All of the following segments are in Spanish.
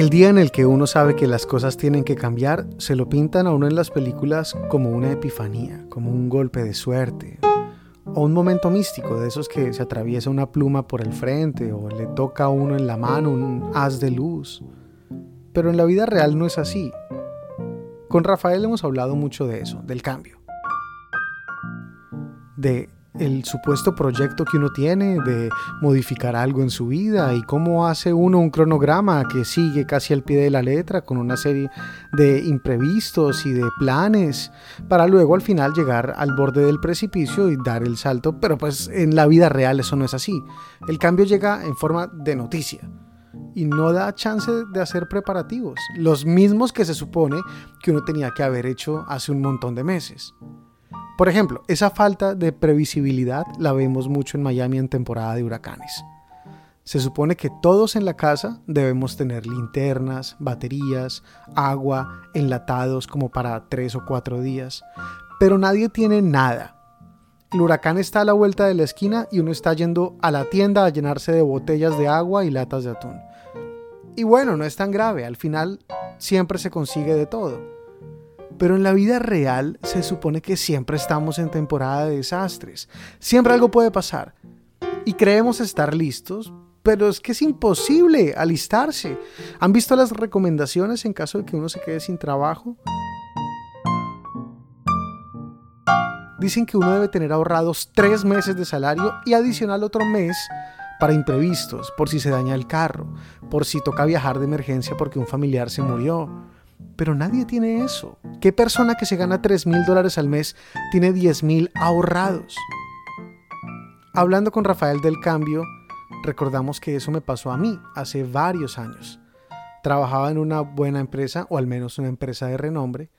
El día en el que uno sabe que las cosas tienen que cambiar, se lo pintan a uno en las películas como una epifanía, como un golpe de suerte, o un momento místico de esos que se atraviesa una pluma por el frente o le toca a uno en la mano un haz de luz. Pero en la vida real no es así. Con Rafael hemos hablado mucho de eso, del cambio. De el supuesto proyecto que uno tiene de modificar algo en su vida y cómo hace uno un cronograma que sigue casi al pie de la letra con una serie de imprevistos y de planes para luego al final llegar al borde del precipicio y dar el salto, pero pues en la vida real eso no es así. El cambio llega en forma de noticia y no da chance de hacer preparativos, los mismos que se supone que uno tenía que haber hecho hace un montón de meses. Por ejemplo, esa falta de previsibilidad la vemos mucho en Miami en temporada de huracanes. Se supone que todos en la casa debemos tener linternas, baterías, agua, enlatados como para tres o cuatro días, pero nadie tiene nada. El huracán está a la vuelta de la esquina y uno está yendo a la tienda a llenarse de botellas de agua y latas de atún. Y bueno, no es tan grave, al final siempre se consigue de todo. Pero en la vida real se supone que siempre estamos en temporada de desastres. Siempre algo puede pasar. Y creemos estar listos, pero es que es imposible alistarse. ¿Han visto las recomendaciones en caso de que uno se quede sin trabajo? Dicen que uno debe tener ahorrados tres meses de salario y adicional otro mes para imprevistos, por si se daña el carro, por si toca viajar de emergencia porque un familiar se murió pero nadie tiene eso. ¿Qué persona que se gana 3 mil dólares al mes tiene 10 mil ahorrados? Hablando con Rafael del Cambio, recordamos que eso me pasó a mí hace varios años. Trabajaba en una buena empresa, o al menos una empresa de renombre.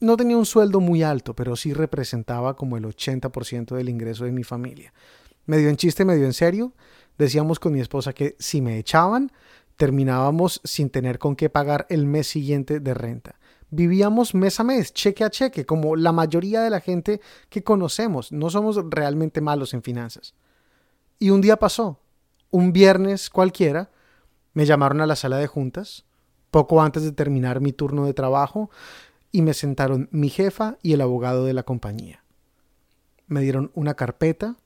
No tenía un sueldo muy alto, pero sí representaba como el 80% del ingreso de mi familia. Medio en chiste, medio en serio, decíamos con mi esposa que si me echaban, terminábamos sin tener con qué pagar el mes siguiente de renta. Vivíamos mes a mes, cheque a cheque, como la mayoría de la gente que conocemos. No somos realmente malos en finanzas. Y un día pasó, un viernes cualquiera, me llamaron a la sala de juntas, poco antes de terminar mi turno de trabajo, y me sentaron mi jefa y el abogado de la compañía. Me dieron una carpeta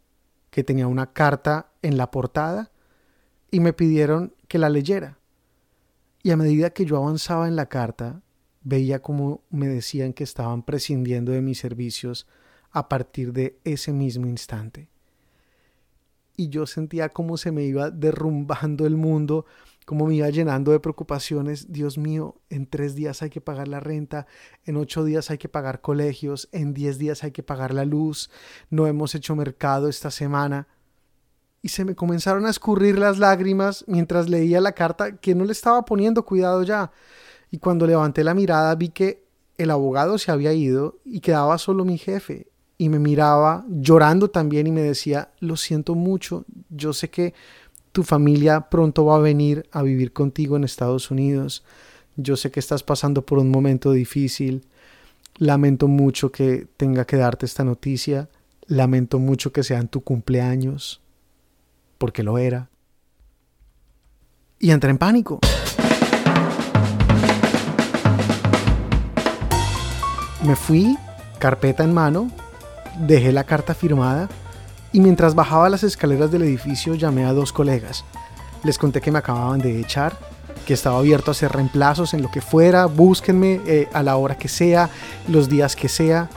que tenía una carta en la portada y me pidieron que la leyera. Y a medida que yo avanzaba en la carta, veía como me decían que estaban prescindiendo de mis servicios a partir de ese mismo instante. Y yo sentía como se me iba derrumbando el mundo, como me iba llenando de preocupaciones. Dios mío, en tres días hay que pagar la renta, en ocho días hay que pagar colegios, en diez días hay que pagar la luz, no hemos hecho mercado esta semana y se me comenzaron a escurrir las lágrimas mientras leía la carta que no le estaba poniendo cuidado ya. Y cuando levanté la mirada vi que el abogado se había ido y quedaba solo mi jefe. Y me miraba llorando también y me decía, lo siento mucho, yo sé que tu familia pronto va a venir a vivir contigo en Estados Unidos. Yo sé que estás pasando por un momento difícil. Lamento mucho que tenga que darte esta noticia. Lamento mucho que sea en tu cumpleaños porque lo era. Y entré en pánico. Me fui, carpeta en mano, dejé la carta firmada y mientras bajaba las escaleras del edificio llamé a dos colegas. Les conté que me acababan de echar, que estaba abierto a hacer reemplazos en lo que fuera, búsquenme eh, a la hora que sea, los días que sea.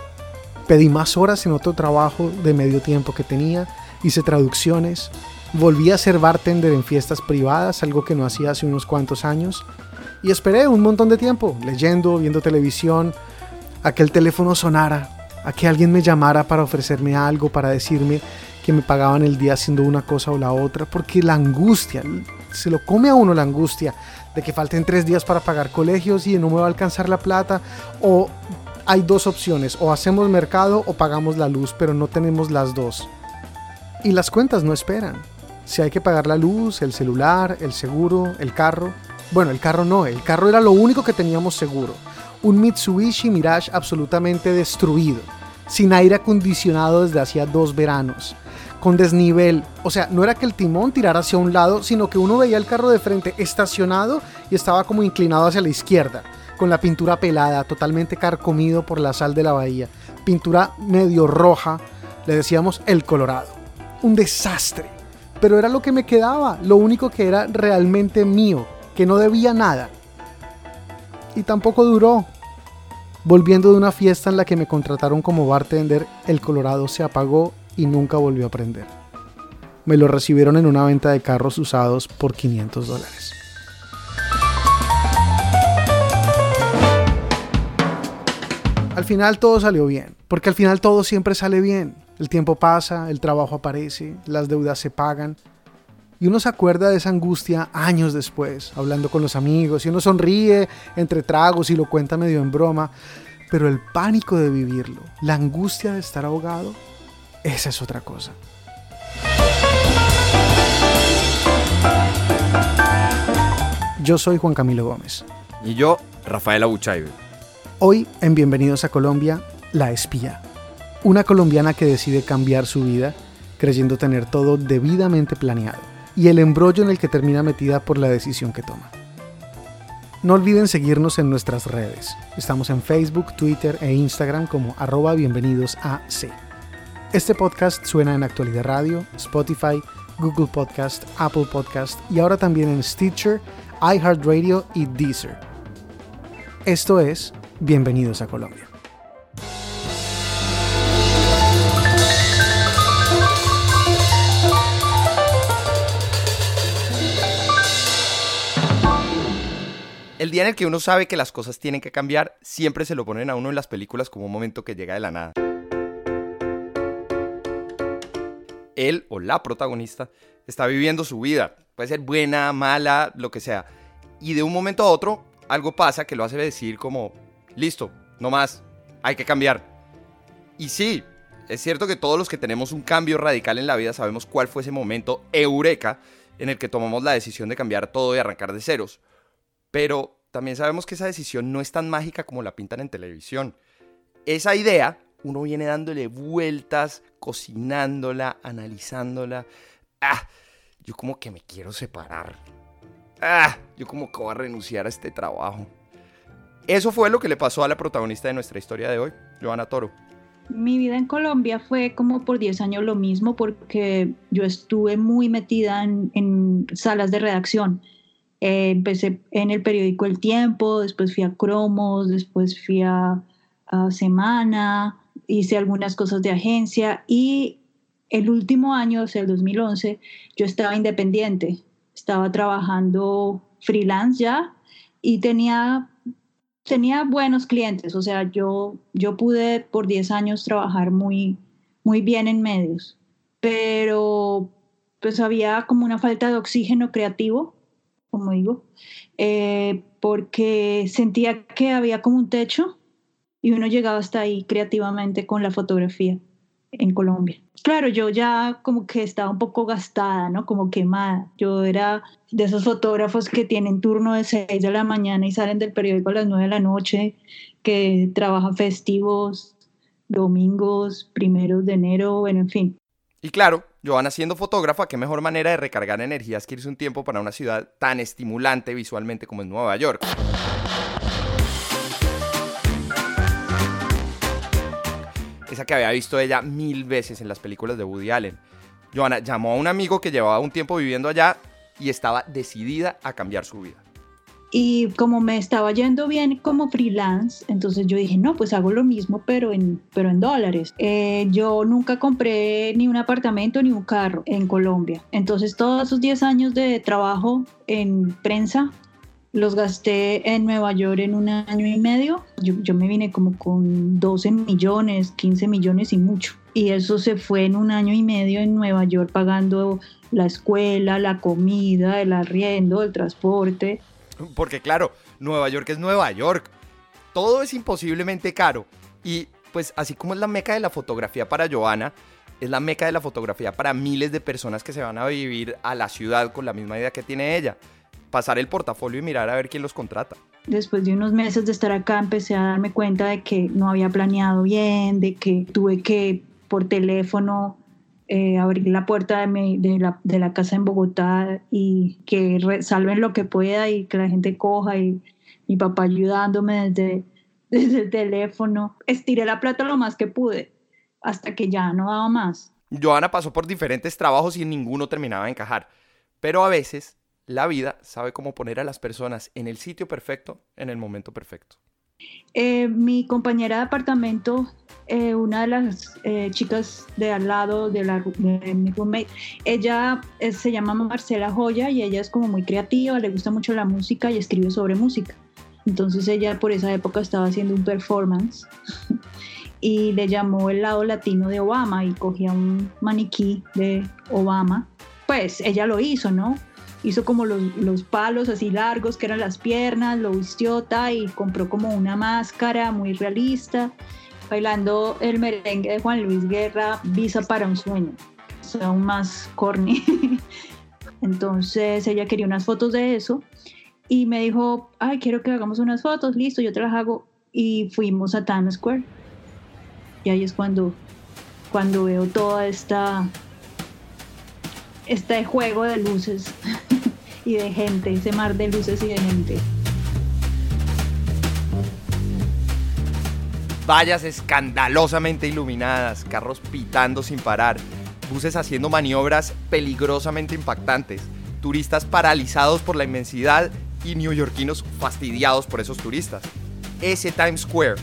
Pedí más horas en otro trabajo de medio tiempo que tenía, hice traducciones, Volví a ser bartender en fiestas privadas, algo que no hacía hace unos cuantos años. Y esperé un montón de tiempo, leyendo, viendo televisión, a que el teléfono sonara, a que alguien me llamara para ofrecerme algo, para decirme que me pagaban el día haciendo una cosa o la otra, porque la angustia, se lo come a uno la angustia de que falten tres días para pagar colegios y no me va a alcanzar la plata, o hay dos opciones, o hacemos mercado o pagamos la luz, pero no tenemos las dos. Y las cuentas no esperan si hay que pagar la luz, el celular, el seguro, el carro. Bueno, el carro no, el carro era lo único que teníamos seguro. Un Mitsubishi Mirage absolutamente destruido, sin aire acondicionado desde hacía dos veranos, con desnivel. O sea, no era que el timón tirara hacia un lado, sino que uno veía el carro de frente estacionado y estaba como inclinado hacia la izquierda, con la pintura pelada, totalmente carcomido por la sal de la bahía. Pintura medio roja, le decíamos el Colorado. Un desastre. Pero era lo que me quedaba, lo único que era realmente mío, que no debía nada. Y tampoco duró. Volviendo de una fiesta en la que me contrataron como bartender, el Colorado se apagó y nunca volvió a prender. Me lo recibieron en una venta de carros usados por 500 dólares. Al final todo salió bien, porque al final todo siempre sale bien. El tiempo pasa, el trabajo aparece, las deudas se pagan. Y uno se acuerda de esa angustia años después, hablando con los amigos, y uno sonríe entre tragos y lo cuenta medio en broma. Pero el pánico de vivirlo, la angustia de estar ahogado, esa es otra cosa. Yo soy Juan Camilo Gómez. Y yo, Rafael Abuchaibe. Hoy, en Bienvenidos a Colombia, La Espía. Una colombiana que decide cambiar su vida creyendo tener todo debidamente planeado y el embrollo en el que termina metida por la decisión que toma. No olviden seguirnos en nuestras redes. Estamos en Facebook, Twitter e Instagram como arroba bienvenidos a C. Este podcast suena en Actualidad Radio, Spotify, Google Podcast, Apple Podcast y ahora también en Stitcher, iHeartRadio y Deezer. Esto es Bienvenidos a Colombia. Día en el que uno sabe que las cosas tienen que cambiar, siempre se lo ponen a uno en las películas como un momento que llega de la nada. Él o la protagonista está viviendo su vida. Puede ser buena, mala, lo que sea. Y de un momento a otro, algo pasa que lo hace decir como, listo, no más, hay que cambiar. Y sí, es cierto que todos los que tenemos un cambio radical en la vida sabemos cuál fue ese momento eureka en el que tomamos la decisión de cambiar todo y arrancar de ceros. Pero también sabemos que esa decisión no es tan mágica como la pintan en televisión. Esa idea, uno viene dándole vueltas, cocinándola, analizándola. Ah, yo como que me quiero separar. Ah, yo como que voy a renunciar a este trabajo. Eso fue lo que le pasó a la protagonista de nuestra historia de hoy, Joana Toro. Mi vida en Colombia fue como por 10 años lo mismo porque yo estuve muy metida en, salas de redacción. Eh, empecé en el periódico El Tiempo, después fui a Cromos, después fui a, a Semana, hice algunas cosas de agencia y el último año, o sea, el 2011, yo estaba independiente, estaba trabajando freelance ya y tenía tenía buenos clientes, o sea, yo, yo pude por 10 años trabajar muy, muy bien en medios, pero pues había como una falta de oxígeno creativo, como digo, eh, porque sentía que había como un techo y uno llegaba hasta ahí creativamente con la fotografía en Colombia. Claro, yo ya como que estaba un poco gastada, ¿no? Como quemada. Yo era de esos fotógrafos que tienen turno de 6 de la mañana y salen del periódico a las 9 de la noche, que trabajan festivos, domingos, primeros de enero, bueno, en fin. Y claro, Joana siendo fotógrafa, qué mejor manera de recargar energías que irse un tiempo para una ciudad tan estimulante visualmente como es Nueva York. esa que había visto ella mil veces en las películas de Woody Allen. Joana llamó a un amigo que llevaba un tiempo viviendo allá y estaba decidida a cambiar su vida. Y como me estaba yendo bien como freelance, entonces yo dije, no, pues hago lo mismo, pero en, pero en dólares. Eh, yo nunca compré ni un apartamento ni un carro en Colombia. Entonces todos esos 10 años de trabajo en prensa los gasté en Nueva York en un año y medio. Yo, me vine como con 12 millones, 15 millones y mucho. Y eso se fue en un año y medio en Nueva York pagando la escuela, la comida, el arriendo, el transporte. Porque claro, Nueva York es Nueva York. Todo es imposiblemente caro. Y pues así como es la meca de la fotografía para Joana, es la meca de la fotografía para miles de personas que se van a vivir a la ciudad con la misma idea que tiene ella pasar el portafolio y mirar a ver quién los contrata. Después de unos meses de estar acá empecé a darme cuenta de que no había planeado bien, de que tuve que por teléfono eh, abrir la puerta de, de, la, de, la, casa en Bogotá y que salven lo que pueda y que la gente coja y mi papá ayudándome desde, desde el teléfono. Estiré la plata lo más que pude hasta que ya no daba más. Joana pasó por diferentes trabajos y ninguno terminaba de encajar, pero a veces la vida sabe cómo poner a las personas en el sitio perfecto en el momento perfecto. Eh, mi compañera de apartamento eh, una de las eh, chicas de al lado de, la, mi roommate, ella eh, se llama Marcela Joya y ella es como muy creativa, le gusta mucho la música y escribe sobre música. Entonces ella por esa época estaba haciendo un performance y le llamó el lado latino de Obama y cogía un maniquí de Obama. Pues ella lo hizo, ¿no? Hizo como los, los palos así largos que eran las piernas, lo vistió y compró como una máscara muy realista bailando el merengue de Juan Luis Guerra, Visa para un sueño. O aún más corny. Entonces ella quería unas fotos de eso y me dijo, ay, quiero que hagamos unas fotos, listo, yo te las hago. Y fuimos a Times Square. Y ahí es cuando, cuando veo toda esta, este juego de luces y de gente, ese mar de luces y de gente. Vallas escandalosamente iluminadas, carros pitando sin parar, buses haciendo maniobras peligrosamente impactantes, turistas paralizados por la inmensidad y neoyorquinos fastidiados por esos turistas. Ese Times Square,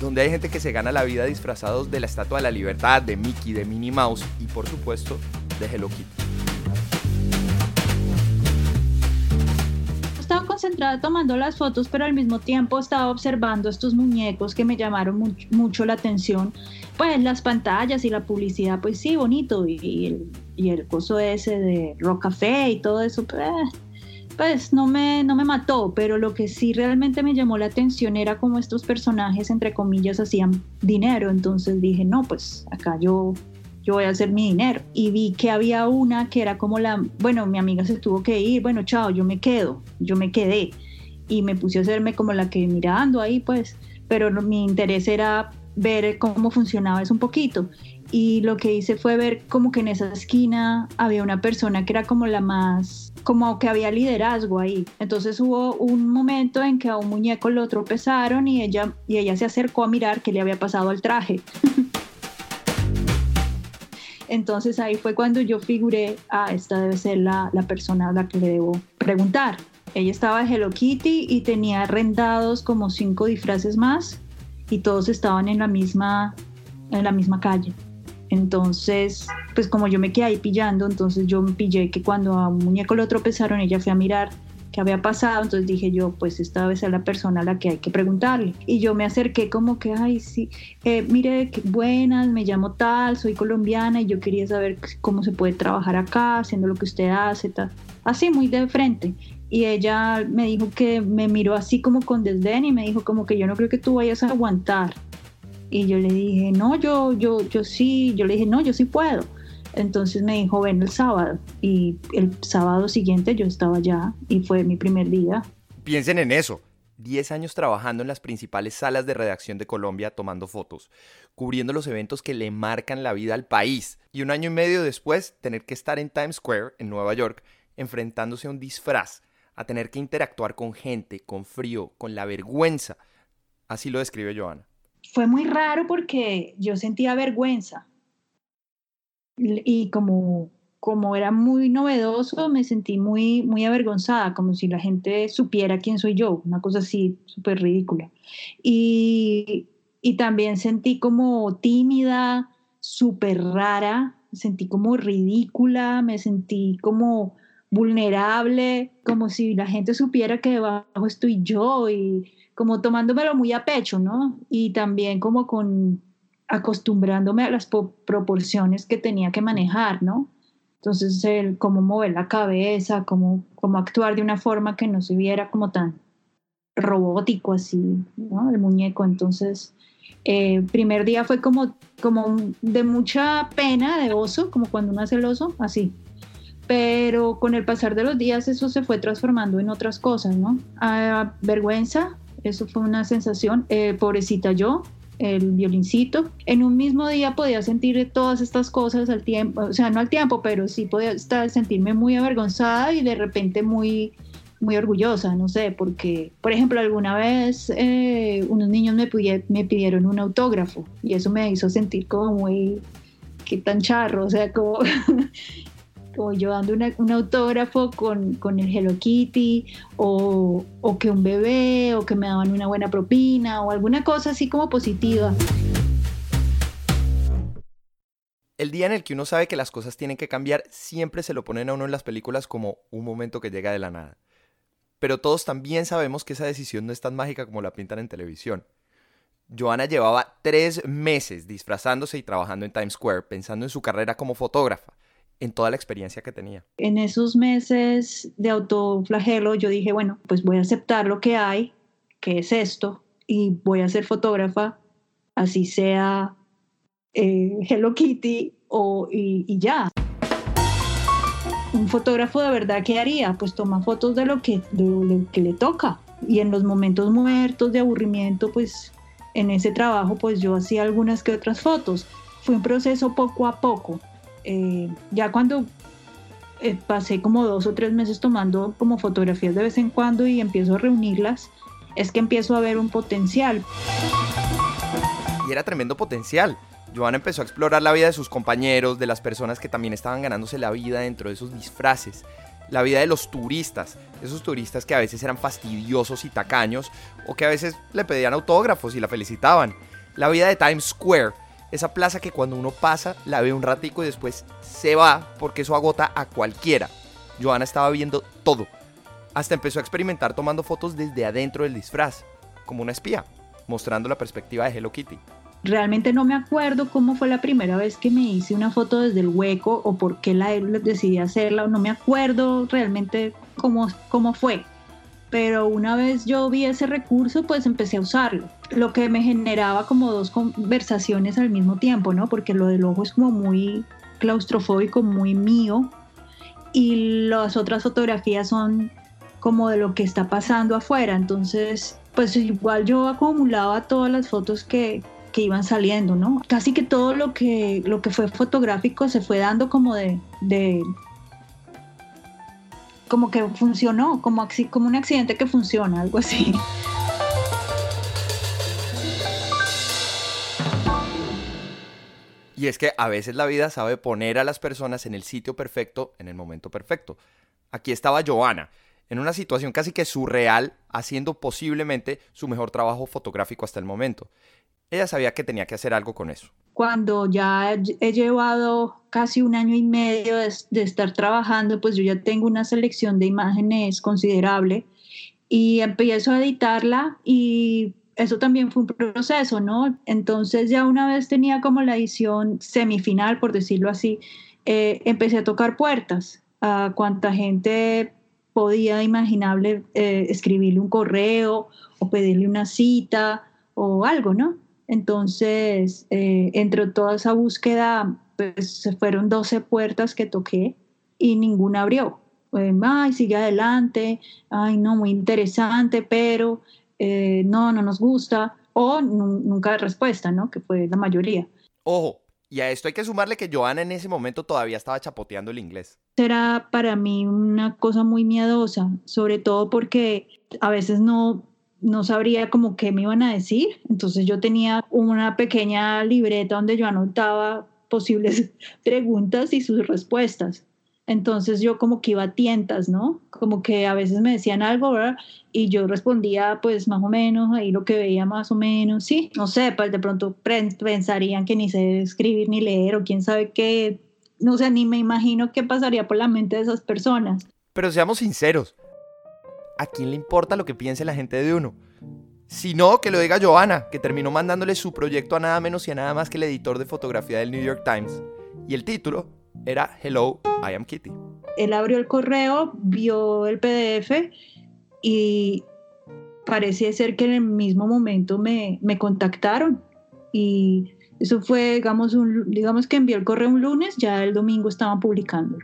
donde hay gente que se gana la vida disfrazados de la Estatua de la Libertad, de Mickey, de Minnie Mouse y por supuesto de Hello Kitty. Concentrada tomando las fotos, pero al mismo tiempo estaba observando estos muñecos que me llamaron mucho, la atención. Pues las pantallas y la publicidad, pues sí, bonito. Y, el, coso ese de Rock Café y todo eso, pues, pues no, me, no me mató. Pero lo que sí realmente me llamó la atención era cómo estos personajes, entre comillas, hacían dinero. Entonces dije, no, pues acá yo yo voy a hacer mi dinero. Y vi que había una que era como la, bueno, mi amiga se tuvo que ir, bueno, chao, yo me quedo, yo me quedé. Y me puse a hacerme como la que mirando ahí, pues, pero mi interés era ver cómo funcionaba eso un poquito. Y lo que hice fue ver como que en esa esquina había una persona que era como la más, como que había liderazgo ahí. Entonces hubo un momento en que a un muñeco lo tropezaron y ella, y ella se acercó a mirar qué le había pasado al traje. Entonces ahí fue cuando yo figuré, ah, esta debe ser la, persona a la que le debo preguntar. Ella estaba de Hello Kitty y tenía rendados como cinco disfraces más y todos estaban en la misma, en la misma calle. Entonces, pues como yo me quedé ahí pillando, entonces yo me pillé que cuando a un muñeco lo tropezaron, ella fue a mirar qué había pasado, entonces dije yo, pues esta vez es la persona a la que hay que preguntarle. Y yo me acerqué como que, ay, sí, eh, mire, buenas, me llamo tal, soy colombiana y yo quería saber cómo se puede trabajar acá, haciendo lo que usted hace, tal. Así, muy de frente. Y ella me dijo que me miró así como con desdén y me dijo como que yo no creo que tú vayas a aguantar. Y yo le dije, no, yo, yo, yo sí, yo le dije, no, yo sí puedo. Entonces me dijo, ven el sábado. Y el sábado siguiente yo estaba allá y fue mi primer día. Piensen en eso. 10 años trabajando en las principales salas de redacción de Colombia tomando fotos, cubriendo los eventos que le marcan la vida al país. Y un año y medio después tener que estar en Times Square, en Nueva York, enfrentándose a un disfraz, a tener que interactuar con gente, con frío, con la vergüenza. Así lo describe Joana. Fue muy raro porque yo sentía vergüenza y como, como era muy novedoso, me sentí muy, muy avergonzada, como si la gente supiera quién soy yo, una cosa así súper ridícula. Y, y también sentí como tímida, súper rara, sentí como ridícula, me sentí como vulnerable, como si la gente supiera que debajo estoy yo y como tomándomelo muy a pecho, ¿no? Y también como con acostumbrándome a las proporciones que tenía que manejar, ¿no? Entonces, el cómo mover la cabeza, cómo, cómo actuar de una forma que no se viera como tan robótico así, ¿no? El muñeco. Entonces, eh, primer día fue como, como de mucha pena, de oso, como cuando uno hace el oso, así. Pero con el pasar de los días eso se fue transformando en otras cosas, ¿no? Ah, vergüenza, eso fue una sensación. Eh, pobrecita yo, el violincito. En un mismo día podía sentir todas estas cosas al tiempo, o sea, no al tiempo, pero sí podía estar, sentirme muy avergonzada y de repente muy, muy orgullosa, no sé, porque, por ejemplo, alguna vez eh, unos niños me, me pidieron un autógrafo y eso me hizo sentir como muy, qué tan charro, o sea, como como yo dando un autógrafo con, con, el Hello Kitty, o, o, que un bebé, o que me daban una buena propina, o alguna cosa así como positiva. El día en el que uno sabe que las cosas tienen que cambiar, siempre se lo ponen a uno en las películas como un momento que llega de la nada. Pero todos también sabemos que esa decisión no es tan mágica como la pintan en televisión. Joana llevaba tres meses disfrazándose y trabajando en Times Square, pensando en su carrera como fotógrafa en toda la experiencia que tenía. En esos meses de autoflagelo yo dije, bueno, pues voy a aceptar lo que hay, que es esto, y voy a ser fotógrafa, así sea eh, Hello Kitty o, y, ya. Un fotógrafo de verdad, ¿qué haría? Pues toma fotos de lo que, de lo que le toca. Y en los momentos muertos de aburrimiento, pues en ese trabajo, pues yo hacía algunas que otras fotos. Fue un proceso poco a poco eh, ya cuando eh, pasé como dos o tres meses tomando como fotografías de vez en cuando y empiezo a reunirlas, es que empiezo a ver un potencial. Y era tremendo potencial. Joana empezó a explorar la vida de sus compañeros, de las personas que también estaban ganándose la vida dentro de esos disfraces, la vida de los turistas, esos turistas que a veces eran fastidiosos y tacaños o que a veces le pedían autógrafos y la felicitaban, la vida de Times Square, esa plaza que cuando uno pasa la ve un ratico y después se va porque eso agota a cualquiera. Joana estaba viendo todo. Hasta empezó a experimentar tomando fotos desde adentro del disfraz, como una espía, mostrando la perspectiva de Hello Kitty. Realmente no me acuerdo cómo fue la primera vez que me hice una foto desde el hueco o por qué la decidí hacerla, no me acuerdo realmente cómo, cómo fue pero una vez yo vi ese recurso, pues empecé a usarlo, lo que me generaba como dos conversaciones al mismo tiempo, ¿no? Porque lo del ojo es como muy claustrofóbico, muy mío, y las otras fotografías son como de lo que está pasando afuera, entonces, pues igual yo acumulaba todas las fotos que, que iban saliendo, ¿no? Casi que todo lo que, lo que fue fotográfico se fue dando como de, de como que funcionó, como, como un accidente que funciona, algo así. Y es que a veces la vida sabe poner a las personas en el sitio perfecto en el momento perfecto. Aquí estaba Joana, en una situación casi que surreal, haciendo posiblemente su mejor trabajo fotográfico hasta el momento. Ella sabía que tenía que hacer algo con eso cuando ya he llevado casi un año y medio de, estar trabajando, pues yo ya tengo una selección de imágenes considerable y empiezo a editarla y eso también fue un proceso, ¿no? Entonces ya una vez tenía como la edición semifinal, por decirlo así, eh, empecé a tocar puertas a cuánta gente podía imaginable eh, escribirle un correo o pedirle una cita o algo, ¿no? Entonces, eh, entre toda esa búsqueda, pues se fueron 12 puertas que toqué y ninguna abrió. ay, sigue adelante, ay, no, muy interesante, pero eh, no, no nos gusta, o nunca respuesta, ¿no? Que fue la mayoría. Ojo, y a esto hay que sumarle que Joana en ese momento todavía estaba chapoteando el inglés. Era para mí una cosa muy miedosa, sobre todo porque a veces no, no sabría como qué me iban a decir, entonces yo tenía una pequeña libreta donde yo anotaba posibles preguntas y sus respuestas. Entonces yo como que iba a tientas, ¿no? Como que a veces me decían algo, ¿verdad? Y yo respondía pues más o menos, ahí lo que veía más o menos, sí, no sé, pues de pronto pensarían que ni sé escribir ni leer o quién sabe qué, no sé, ni me imagino qué pasaría por la mente de esas personas. Pero seamos sinceros, ¿a quién le importa lo que piense la gente de uno? Si no, que lo diga Johanna, que terminó mandándole su proyecto a nada menos y a nada más que el editor de fotografía del New York Times. Y el título era Hello, I am Kitty. Él abrió el correo, vio el PDF y parecía ser que en el mismo momento me, contactaron. Y eso fue, digamos, digamos que envió el correo un lunes, ya el domingo estaban publicando.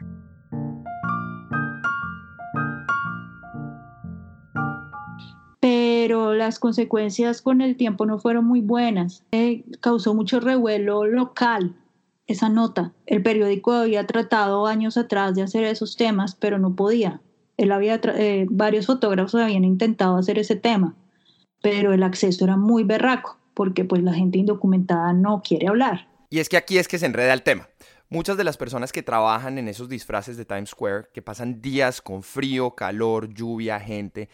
Pero las consecuencias con el tiempo no fueron muy buenas. Eh, causó mucho revuelo local esa nota. El periódico había tratado años atrás de hacer esos temas, pero no podía. Él había eh, varios fotógrafos habían intentado hacer ese tema, pero el acceso era muy berraco, porque pues la gente indocumentada no quiere hablar. Y es que aquí es que se enreda el tema. Muchas de las personas que trabajan en esos disfraces de Times Square, que pasan días con frío, calor, lluvia, gente,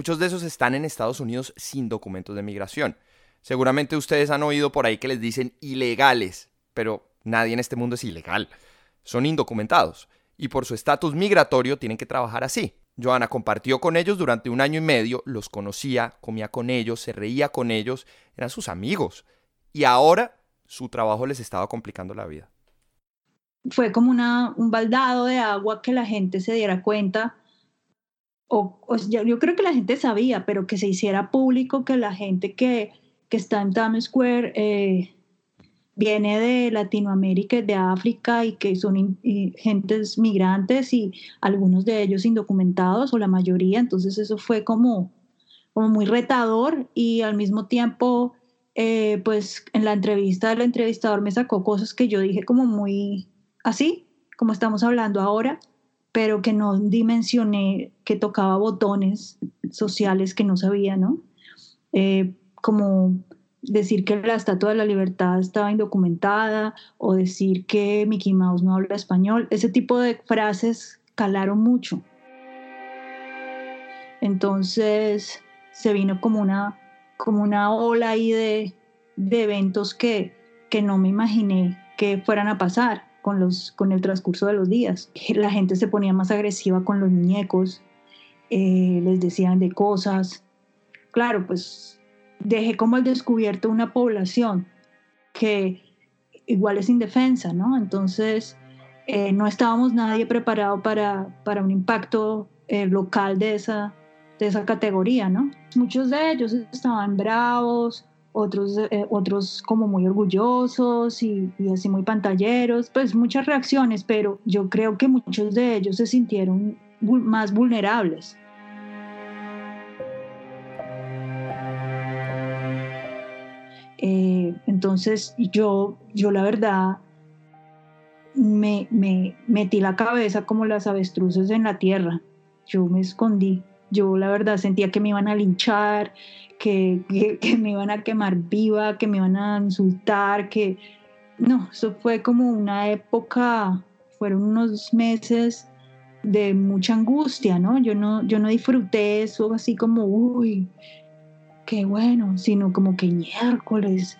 muchos de esos están en Estados Unidos sin documentos de migración. Seguramente ustedes han oído por ahí que les dicen ilegales, pero nadie en este mundo es ilegal. Son indocumentados y por su estatus migratorio tienen que trabajar así. Joana compartió con ellos durante un año y medio, los conocía, comía con ellos, se reía con ellos, eran sus amigos. Y ahora su trabajo les estaba complicando la vida. Fue como un baldado de agua que la gente se diera cuenta, o, yo creo que la gente sabía, pero que se hiciera público que la gente que, que está en Times Square eh, viene de Latinoamérica, de África y que son gentes migrantes y algunos de ellos indocumentados o la mayoría, entonces eso fue como, como muy retador y al mismo tiempo, eh, pues en la entrevista el entrevistador me sacó cosas que yo dije como muy así, como estamos hablando ahora, pero que no dimensioné que tocaba botones sociales que no sabía, ¿no? Eh, como decir que la Estatua de la Libertad estaba indocumentada o decir que Mickey Mouse no habla español. Ese tipo de frases calaron mucho. Entonces se vino como una, como una ola ahí de, de eventos que, que no me imaginé que fueran a pasar con, los, con el transcurso de los días. La gente se ponía más agresiva con los muñecos, eh, les decían de cosas. Claro, pues dejé como al descubierto una población que igual es indefensa, ¿no? Entonces, eh, no estábamos nadie preparado para, para un impacto eh, local de esa, de esa categoría, ¿no? Muchos de ellos estaban bravos, otros, eh, otros como muy orgullosos y, así muy pantalleros, pues muchas reacciones, pero yo creo que muchos de ellos se sintieron más vulnerables. Eh, entonces yo, yo la verdad me, me, metí la cabeza como las avestruces en la tierra. Yo me escondí. Yo la verdad sentía que me iban a linchar, que, que, me iban a quemar viva, que me iban a insultar, que no, eso fue como una época, fueron unos meses de mucha angustia, ¿no? Yo no, yo no disfruté eso así como, uy, qué bueno, sino como que miércoles,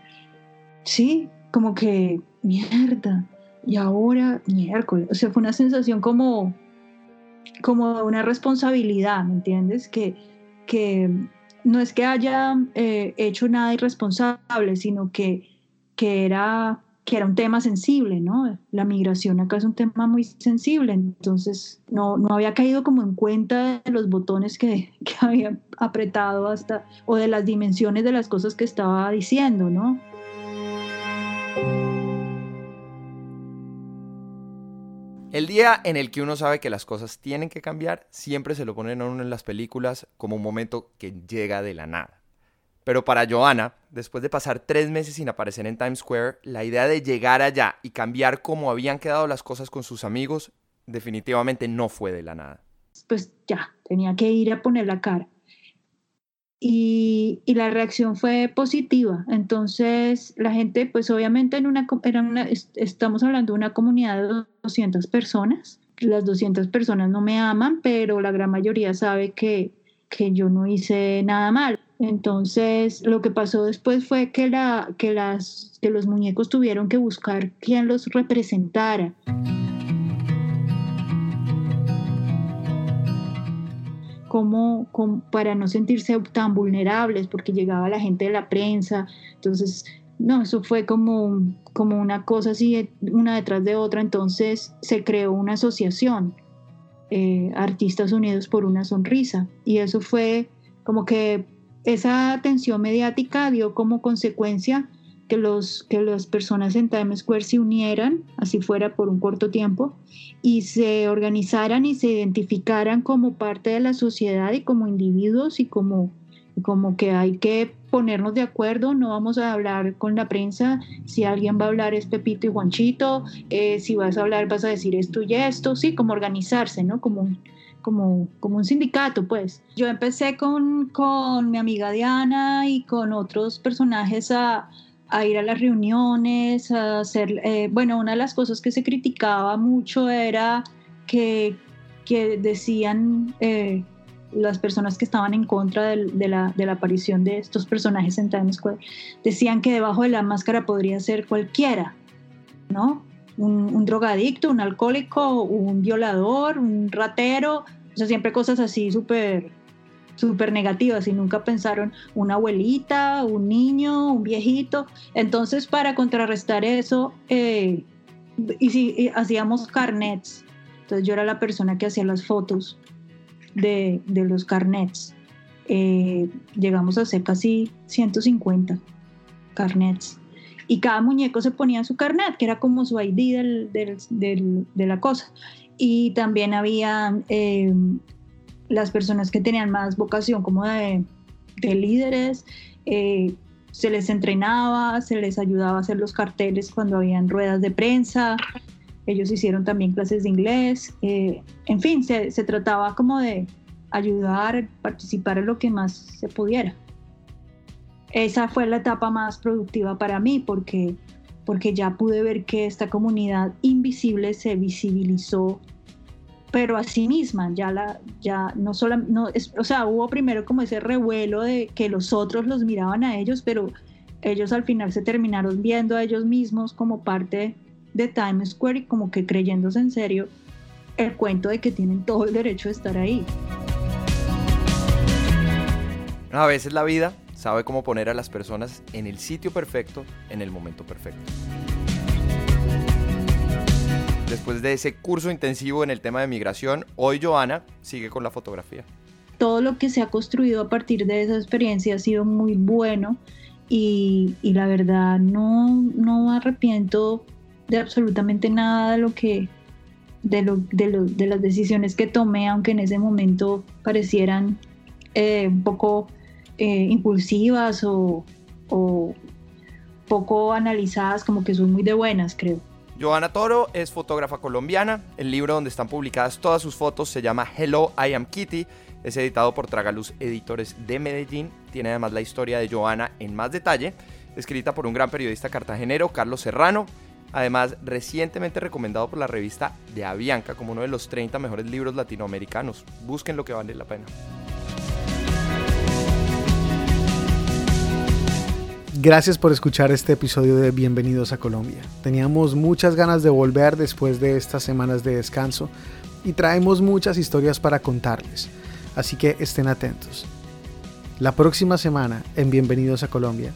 sí, como que mierda, y ahora miércoles, o sea, fue una sensación como, como una responsabilidad, ¿me entiendes? Que, que no es que haya eh, hecho nada irresponsable, sino que, que era que era un tema sensible, ¿no? La migración acá es un tema muy sensible, entonces no, no había caído como en cuenta de los botones que, que había apretado hasta, o de las dimensiones de las cosas que estaba diciendo, ¿no? El día en el que uno sabe que las cosas tienen que cambiar, siempre se lo ponen a uno en las películas como un momento que llega de la nada. Pero para Joana, después de pasar tres meses sin aparecer en Times Square, la idea de llegar allá y cambiar cómo habían quedado las cosas con sus amigos definitivamente no fue de la nada. Pues ya, tenía que ir a poner la cara. Y, la reacción fue positiva. Entonces, la gente, pues obviamente en una, era una, estamos hablando de una comunidad de 200 personas. Las 200 personas no me aman, pero la gran mayoría sabe que, que yo no hice nada mal. Entonces, lo que pasó después fue que, la, que, las, que los muñecos tuvieron que buscar quien los representara. Como, para no sentirse tan vulnerables, porque llegaba la gente de la prensa. Entonces, no, eso fue como, como una cosa así, una detrás de otra. Entonces, se creó una asociación, eh, Artistas Unidos por una Sonrisa. Y eso fue como que esa atención mediática dio como consecuencia que, los, que las personas en Times Square se unieran, así fuera por un corto tiempo, y se organizaran y se identificaran como parte de la sociedad y como individuos y como, como que hay que ponernos de acuerdo, no vamos a hablar con la prensa, si alguien va a hablar es Pepito y Juanchito, eh, si vas a hablar vas a decir esto y esto, sí, como organizarse, ¿no? Como un, como, como un sindicato, pues. Yo empecé con, con mi amiga Diana y con otros personajes a, a ir a las reuniones, a hacer, eh, bueno, una de las cosas que se criticaba mucho era que, que decían... Eh, las personas que estaban en contra de, la, aparición de estos personajes en Times Square decían que debajo de la máscara podría ser cualquiera, ¿no? Un, drogadicto, un alcohólico, un violador, un ratero, o sea, siempre cosas así súper súper negativas y nunca pensaron una abuelita, un niño, un viejito. Entonces, para contrarrestar eso, eh, y si hacíamos carnets, entonces yo era la persona que hacía las fotos de, los carnets. Eh, llegamos a hacer casi 150 carnets. Y cada muñeco se ponía su carnet, que era como su ID de la cosa. Y también había eh, las personas que tenían más vocación como de, líderes. Eh, se les entrenaba, se les ayudaba a hacer los carteles cuando habían ruedas de prensa, ellos hicieron también clases de inglés, eh, en fin, se, se, trataba como de ayudar, participar en lo que más se pudiera. Esa fue la etapa más productiva para mí porque, porque ya pude ver que esta comunidad invisible se visibilizó pero a sí misma, ya la, ya no solo, no, o sea, hubo primero como ese revuelo de que los otros los miraban a ellos, pero ellos al final se terminaron viendo a ellos mismos como parte de Times Square y como que creyéndose en serio el cuento de que tienen todo el derecho de estar ahí. A veces la vida sabe cómo poner a las personas en el sitio perfecto, en el momento perfecto. Después de ese curso intensivo en el tema de migración, hoy Joana sigue con la fotografía. Todo lo que se ha construido a partir de esa experiencia ha sido muy bueno y, y la verdad no, no arrepiento de absolutamente nada de lo que de, lo, de, las decisiones que tomé, aunque en ese momento parecieran eh, un poco eh, impulsivas o, o, poco analizadas, como que son muy de buenas, creo. Joana Toro es fotógrafa colombiana. El libro donde están publicadas todas sus fotos se llama Hello, I Am Kitty. Es editado por Tragaluz Editores de Medellín. Tiene además la historia de Joana en más detalle, escrita por un gran periodista cartagenero, Carlos Serrano Además, recientemente recomendado por la revista de Avianca como uno de los 30 mejores libros latinoamericanos. Busquen lo que vale la pena. Gracias por escuchar este episodio de Bienvenidos a Colombia. Teníamos muchas ganas de volver después de estas semanas de descanso y traemos muchas historias para contarles, así que estén atentos. La próxima semana en Bienvenidos a Colombia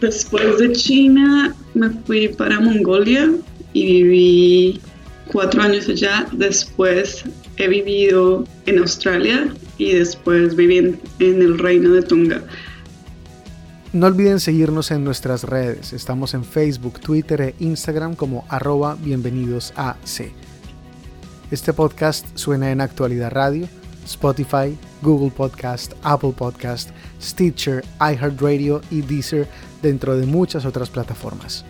Después de China me fui para Mongolia y viví cuatro años allá. Después he vivido en Australia y después viví en, el reino de Tonga. No olviden seguirnos en nuestras redes. Estamos en Facebook, Twitter e Instagram como arroba bienvenidos a C. Este podcast suena en Actualidad Radio, Spotify, Google Podcast, Apple Podcast, Stitcher, iHeartRadio y Deezer dentro de muchas otras plataformas.